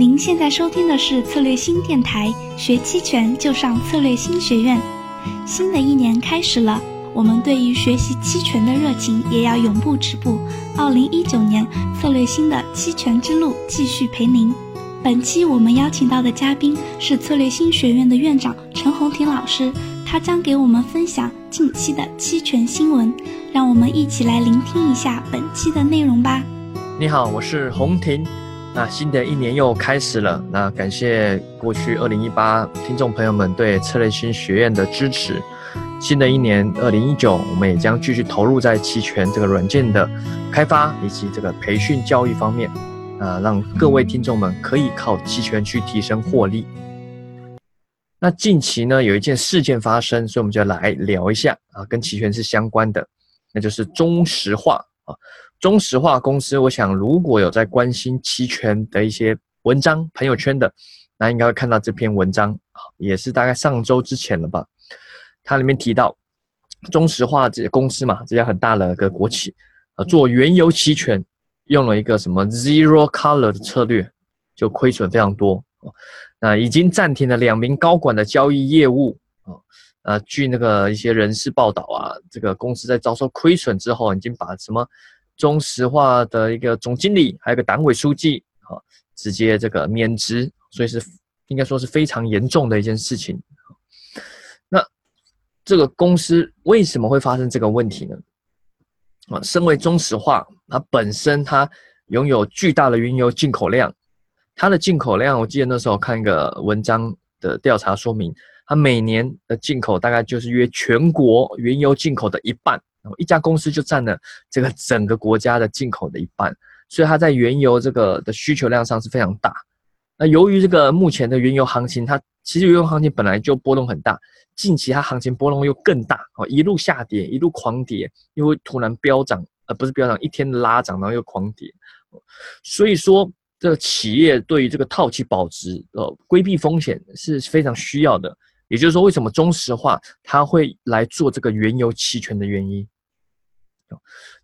您现在收听的是策略新电台，学期权就上策略新学院。新的一年开始了，我们对于学习期权的热情也要永不止步。二零一九年，策略新的期权之路继续陪您。本期我们邀请到的嘉宾是策略新学院的院长陈红婷老师，他将给我们分享近期的期权新闻。让我们一起来聆听一下本期的内容吧。你好，我是红婷。那新的一年又开始了，那感谢过去二零一八听众朋友们对策略新学院的支持。新的一年二零一九，我们也将继续投入在期权这个软件的开发以及这个培训教育方面，啊，让各位听众们可以靠期权去提升获利。那近期呢，有一件事件发生，所以我们就来聊一下啊，跟期权是相关的，那就是中石化啊。中石化公司，我想如果有在关心期权的一些文章、朋友圈的，那应该会看到这篇文章，也是大概上周之前了吧。它里面提到，中石化这公司嘛，这家很大的一个国企，呃，做原油期权用了一个什么 zero color 的策略，就亏损非常多那已经暂停了两名高管的交易业务啊。呃，据那个一些人士报道啊，这个公司在遭受亏损之后，已经把什么？中石化的一个总经理，还有个党委书记，啊，直接这个免职，所以是应该说是非常严重的一件事情。那这个公司为什么会发生这个问题呢？啊，身为中石化，它本身它拥有巨大的原油进口量，它的进口量，我记得那时候看一个文章的调查说明，它每年的进口大概就是约全国原油进口的一半。然后一家公司就占了这个整个国家的进口的一半，所以它在原油这个的需求量上是非常大。那由于这个目前的原油行情，它其实原油行情本来就波动很大，近期它行情波动又更大哦，一路下跌，一路狂跌，又会突然飙涨，呃，不是飙涨，一天拉涨，然后又狂跌。所以说，这个企业对于这个套期保值，呃，规避风险是非常需要的。也就是说，为什么中石化它会来做这个原油期权的原因？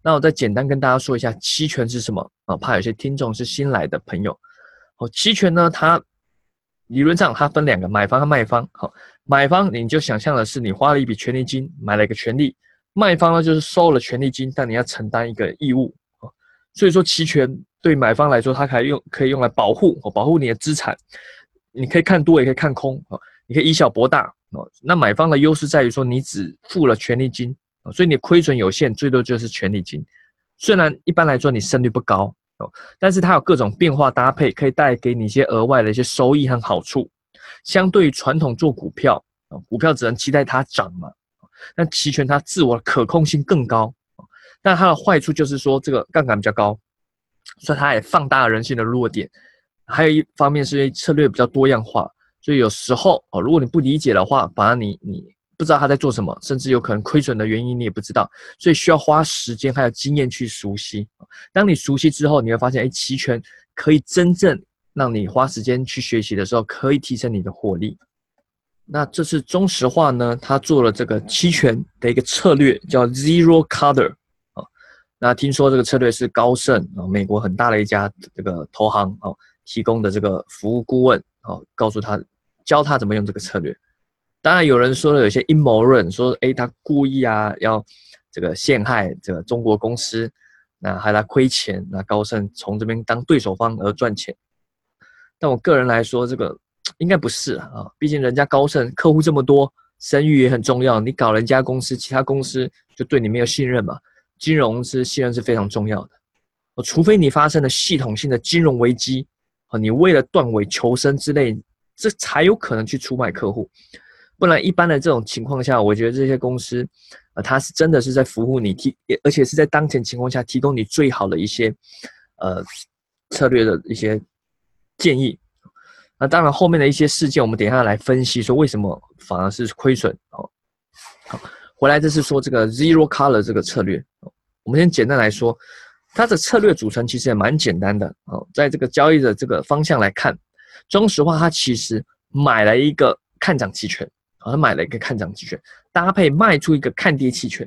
那我再简单跟大家说一下期权是什么啊？怕有些听众是新来的朋友。好，期权呢，它理论上它分两个买方和卖方。好，买方你就想象的是你花了一笔权利金买了一个权利，卖方呢就是收了权利金，但你要承担一个义务啊。所以说期权对买方来说，它可以用可以用来保护哦，保护你的资产，你可以看多也可以看空啊，你可以以小博大哦。那买方的优势在于说你只付了权利金。所以你亏损有限，最多就是权利金。虽然一般来说你胜率不高哦，但是它有各种变化搭配，可以带给你一些额外的一些收益和好处。相对于传统做股票啊，股票只能期待它涨嘛。那期权它自我可控性更高，但它的坏处就是说这个杠杆比较高，所以它也放大了人性的弱点。还有一方面是策略比较多样化，所以有时候哦，如果你不理解的话，反而你你。不知道他在做什么，甚至有可能亏损的原因你也不知道，所以需要花时间还有经验去熟悉。当你熟悉之后，你会发现，哎，期权可以真正让你花时间去学习的时候，可以提升你的获利。那这是中石化呢，他做了这个期权的一个策略，叫 Zero Color 啊。那听说这个策略是高盛啊，美国很大的一家这个投行啊提供的这个服务顾问啊，告诉他教他怎么用这个策略。当然有人说了，有些阴谋论说，哎，他故意啊，要这个陷害这个中国公司，那害他亏钱，那高盛从这边当对手方而赚钱。但我个人来说，这个应该不是啊，毕竟人家高盛客户这么多，声誉也很重要。你搞人家公司，其他公司就对你没有信任嘛。金融是信任是非常重要的，除非你发生了系统性的金融危机，啊，你为了断尾求生之类，这才有可能去出卖客户。不然，一般的这种情况下，我觉得这些公司，呃，它是真的是在服务你提，而且是在当前情况下提供你最好的一些，呃，策略的一些建议。那当然，后面的一些事件，我们等一下来分析，说为什么反而是亏损。好，好，回来这是说这个 zero color 这个策略。我们先简单来说，它的策略组成其实也蛮简单的。哦，在这个交易的这个方向来看，中石化它其实买了一个看涨期权。他买了一个看涨期权，搭配卖出一个看跌期权，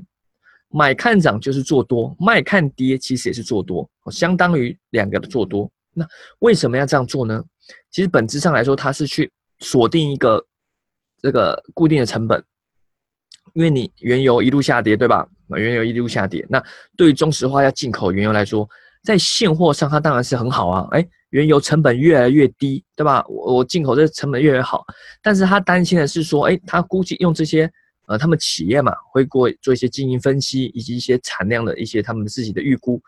买看涨就是做多，卖看跌其实也是做多，相当于两个的做多。那为什么要这样做呢？其实本质上来说，它是去锁定一个这个固定的成本，因为你原油一路下跌，对吧？原油一路下跌，那对于中石化要进口原油来说，在现货上它当然是很好啊，哎，原油成本越来越低，对吧？我我进口这成本越来越好，但是他担心的是说，哎，他估计用这些。呃，他们企业嘛，会过做一些经营分析，以及一些产量的一些他们自己的预估。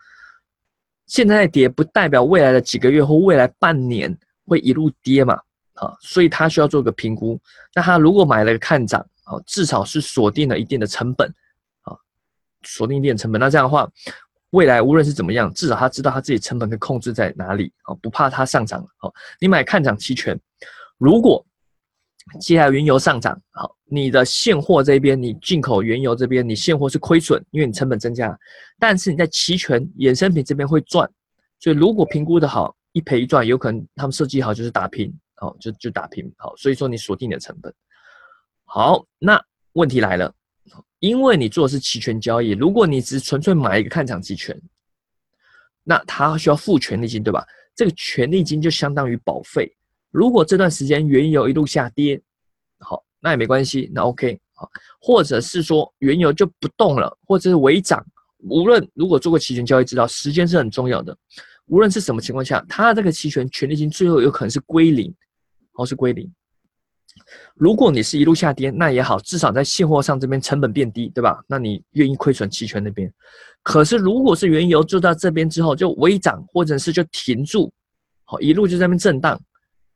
现在跌不代表未来的几个月或未来半年会一路跌嘛？啊，所以他需要做个评估。那他如果买了个看涨，啊，至少是锁定了一定的成本，啊，锁定一定成本。那这样的话，未来无论是怎么样，至少他知道他自己成本可以控制在哪里，啊，不怕它上涨。好，你买看涨期权，如果接下来原油上涨，好，你的现货这边，你进口原油这边，你现货是亏损，因为你成本增加，但是你在期权衍生品这边会赚，所以如果评估的好，一赔一赚，有可能他们设计好就是打平，好，就就打平，好，所以说你锁定你的成本，好，那问题来了，因为你做的是期权交易，如果你只纯粹买一个看涨期权，那他需要付权利金，对吧？这个权利金就相当于保费。如果这段时间原油一路下跌，好，那也没关系，那 OK 好，或者是说原油就不动了，或者是微涨，无论如果做过期权交易，知道时间是很重要的。无论是什么情况下，它这个期权权利金最后有可能是归零，哦是归零。如果你是一路下跌，那也好，至少在现货上这边成本变低，对吧？那你愿意亏损期权那边。可是如果是原油做到这边之后就微涨，或者是就停住，好一路就在那边震荡。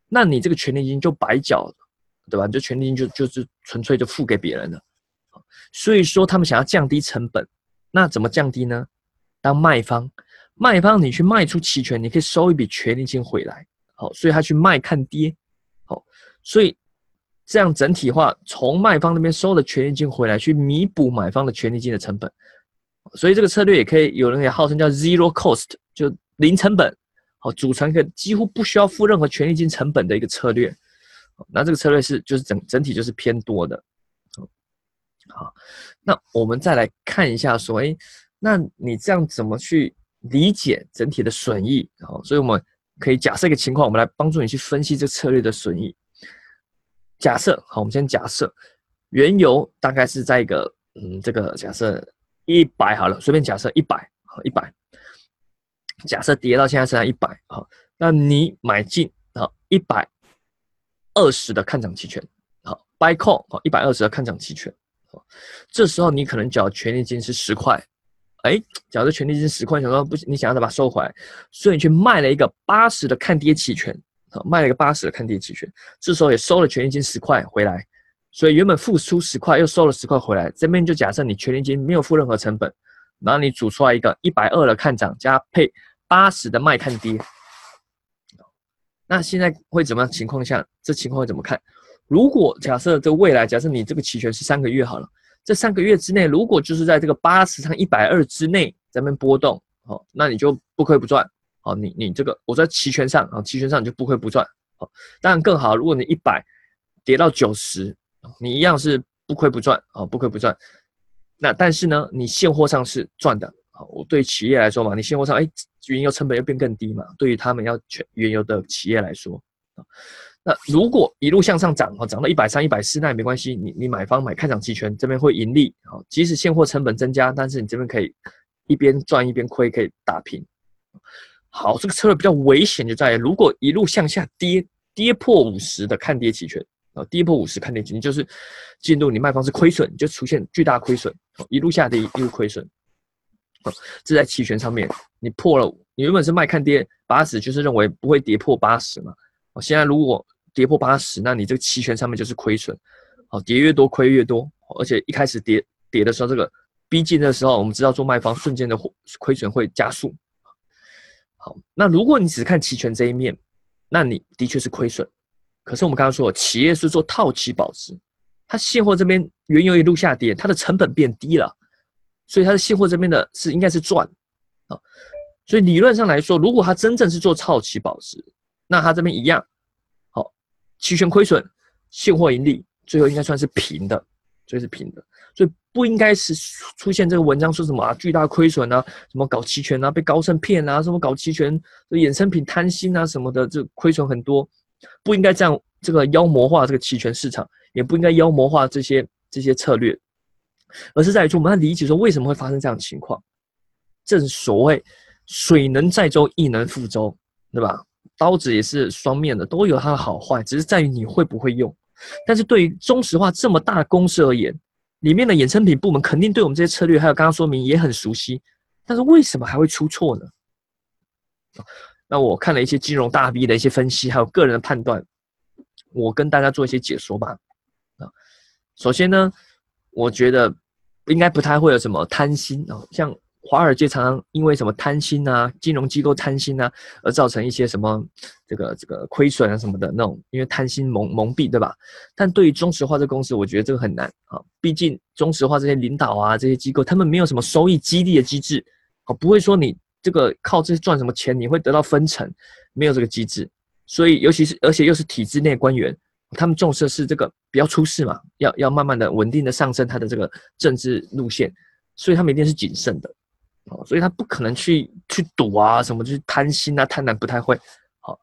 那你这个权利金就白缴了，对吧？就权利金就就是纯粹就付给别人了，所以说他们想要降低成本，那怎么降低呢？当卖方，卖方你去卖出期权，你可以收一笔权利金回来，好，所以他去卖看跌，好，所以这样整体化从卖方那边收的权利金回来，去弥补买方的权利金的成本，所以这个策略也可以有人也号称叫 zero cost，就零成本。好，组成一个几乎不需要付任何权利金成本的一个策略，那这个策略是就是整整体就是偏多的。好，那我们再来看一下，说，哎，那你这样怎么去理解整体的损益？好，所以我们可以假设一个情况，我们来帮助你去分析这策略的损益。假设，好，我们先假设原油大概是在一个，嗯，这个假设一百好了，随便假设一百，好，一百。假设跌到现在剩下一百啊，那你买进啊一百二十的看涨期权，好，buy call 好一百二十的看涨期权，好，这时候你可能缴权利金是十块，哎，缴的权利金十块，想说不行，你想要再把它收回来，所以你去卖了一个八十的看跌期权，卖了一个八十的看跌期权，这时候也收了权利金十块回来，所以原本付出十块又收了十块回来，这边就假设你权利金没有付任何成本，然后你组出来一个一百二的看涨加配。八十的卖看跌，那现在会怎么样情况下？这情况会怎么看？如果假设这未来，假设你这个期权是三个月好了，这三个月之内，如果就是在这个八十上一百二之内咱们波动，好，那你就不亏不赚。好，你你这个我在期权上啊，期权上你就不亏不赚。好，当然更好，如果你一百跌到九十，你一样是不亏不赚啊，不亏不赚。那但是呢，你现货上是赚的。好，我对企业来说嘛，你现货上，哎，原油成本又变更低嘛，对于他们要全原油的企业来说，啊，那如果一路向上涨，啊，涨到一百三、一百四，那也没关系，你你买方买看涨期权这边会盈利，啊，即使现货成本增加，但是你这边可以一边赚一边亏，可以打平。好，这个策略比较危险就在于如果一路向下跌，跌破五十的看跌期权，啊，跌破五十看跌期权就是进入你卖方是亏损，就出现巨大亏损，一路下跌一路亏损。这在期权上面，你破了，你原本是卖看跌八十，就是认为不会跌破八十嘛。哦，现在如果跌破八十，那你这个期权上面就是亏损。好，跌越多亏越多，而且一开始跌跌的时候，这个逼近的时候，我们知道做卖方瞬间的亏损会加速。好，那如果你只看期权这一面，那你的确是亏损。可是我们刚刚说，企业是做套期保值，它现货这边原油一路下跌，它的成本变低了。所以它的现货这边的是应该是赚啊，所以理论上来说，如果它真正是做超期保值，那它这边一样，好，期权亏损，现货盈利，最后应该算是平的，所以是平的，所以不应该是出现这个文章说什么啊巨大亏损啊，什么搞期权啊被高盛骗啊，什么搞期权衍生品贪心啊什么的，这亏损很多，不应该这样这个妖魔化这个期权市场，也不应该妖魔化这些这些策略，而是在于说我们要理解说为什么会发生这样的情况。正所谓水能载舟，亦能覆舟，对吧？刀子也是双面的，都有它的好坏，只是在于你会不会用。但是对于中石化这么大的公司而言，里面的衍生品部门肯定对我们这些策略还有刚刚说明也很熟悉。但是为什么还会出错呢？那我看了一些金融大 V 的一些分析，还有个人的判断，我跟大家做一些解说吧。啊，首先呢，我觉得应该不太会有什么贪心啊，像。华尔街常常因为什么贪心啊，金融机构贪心啊，而造成一些什么这个这个亏损啊什么的那种，因为贪心蒙蒙蔽，对吧？但对于中石化这公司，我觉得这个很难啊，毕竟中石化这些领导啊，这些机构，他们没有什么收益激励的机制，啊，不会说你这个靠这些赚什么钱，你会得到分成，没有这个机制。所以，尤其是而且又是体制内官员，他们重视是这个不要出事嘛，要要慢慢的稳定的上升他的这个政治路线，所以他们一定是谨慎的。所以他不可能去去赌啊，什么就是贪心啊、贪婪不太会。好，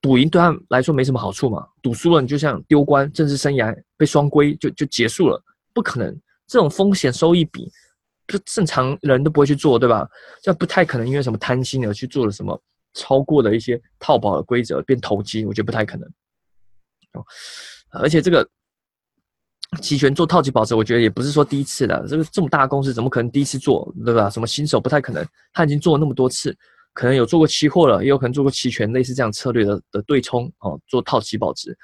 赌赢对他来说没什么好处嘛，赌输了你就像丢官，政治生涯被双规就就结束了，不可能。这种风险收益比，就正常人都不会去做，对吧？这不太可能因为什么贪心而去做了什么超过的一些套保的规则变投机，我觉得不太可能。哦，而且这个。期权做套期保值，我觉得也不是说第一次了。这个这么大公司，怎么可能第一次做，对吧？什么新手不太可能，他已经做了那么多次，可能有做过期货了，也有可能做过期权，类似这样策略的的对冲哦，做套期保值。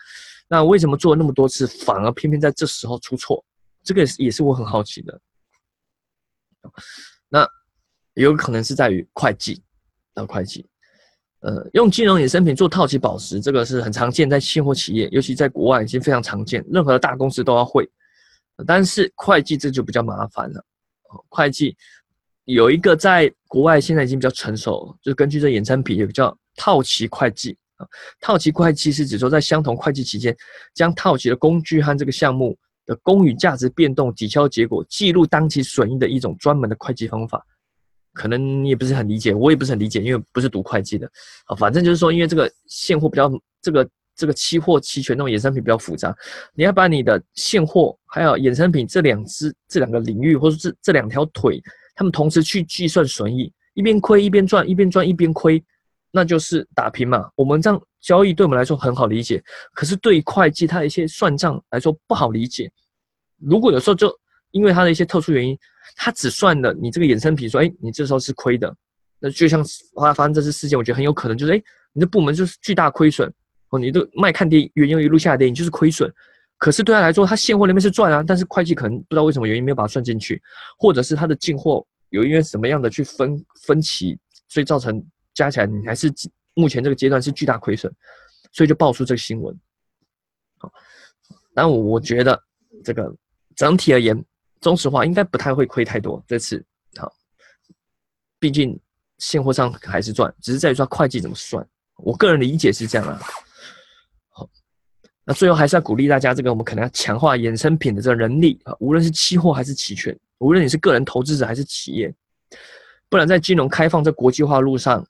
那为什么做了那么多次，反而偏偏在这时候出错？这个也是我很好奇的。那有可能是在于会计，的会计。呃，用金融衍生品做套期保值，这个是很常见，在现货企业，尤其在国外已经非常常见，任何大公司都要会。但是会计这就比较麻烦了。会计有一个在国外现在已经比较成熟，就是根据这衍生品，有个叫套期会计啊。套期会计是指说，在相同会计期间，将套期的工具和这个项目的公允价值变动抵消结果记录当期损益的一种专门的会计方法。可能你也不是很理解，我也不是很理解，因为不是读会计的啊。反正就是说，因为这个现货比较，这个这个期货、期权那种衍生品比较复杂，你要把你的现货还有衍生品这两只、这两个领域，或者这这两条腿，他们同时去计算损益，一边亏一边赚，一边赚一边亏，那就是打平嘛。我们这样交易对我们来说很好理解，可是对于会计它的一些算账来说不好理解。如果有时候就因为它的一些特殊原因。他只算了你这个衍生品，说，哎，你这时候是亏的，那就像发发生这次事件，我觉得很有可能就是，哎，你的部门就是巨大亏损，哦，你的卖看跌原油一路下跌，你就是亏损，可是对他来说，他现货那边是赚啊，但是会计可能不知道为什么原因没有把它算进去，或者是他的进货有因为什么样的去分分歧，所以造成加起来你还是目前这个阶段是巨大亏损，所以就爆出这个新闻，好，但我觉得这个整体而言。中石化应该不太会亏太多，这次好，毕竟现货上还是赚，只是在于说会计怎么算。我个人理解是这样啊。好，那最后还是要鼓励大家，这个我们可能要强化衍生品的这个能力啊，无论是期货还是期权，无论你是个人投资者还是企业，不然在金融开放这国际化路上，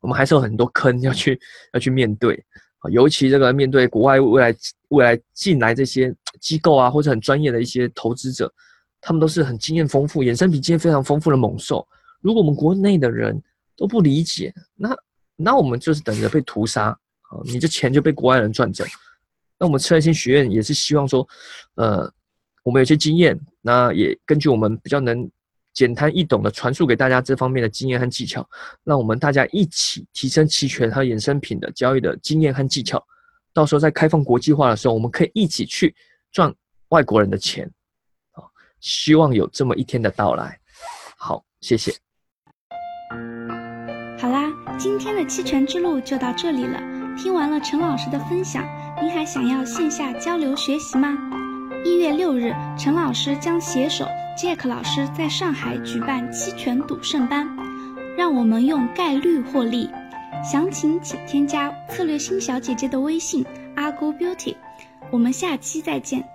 我们还是有很多坑要去要去面对。尤其这个面对国外未来未来进来这些机构啊，或者很专业的一些投资者，他们都是很经验丰富、衍生品经验非常丰富的猛兽。如果我们国内的人都不理解，那那我们就是等着被屠杀啊！你这钱就被国外人赚走。那我们策略性学院也是希望说，呃，我们有些经验，那也根据我们比较能。简单易懂的传输给大家这方面的经验和技巧，让我们大家一起提升期权和衍生品的交易的经验和技巧。到时候在开放国际化的时候，我们可以一起去赚外国人的钱。好，希望有这么一天的到来。好，谢谢。好啦，今天的期权之路就到这里了。听完了陈老师的分享，您还想要线下交流学习吗？一月六日，陈老师将携手。Jack 老师在上海举办期权赌圣班，让我们用概率获利。详情请添加策略星小姐姐的微信 Argo Beauty。我们下期再见。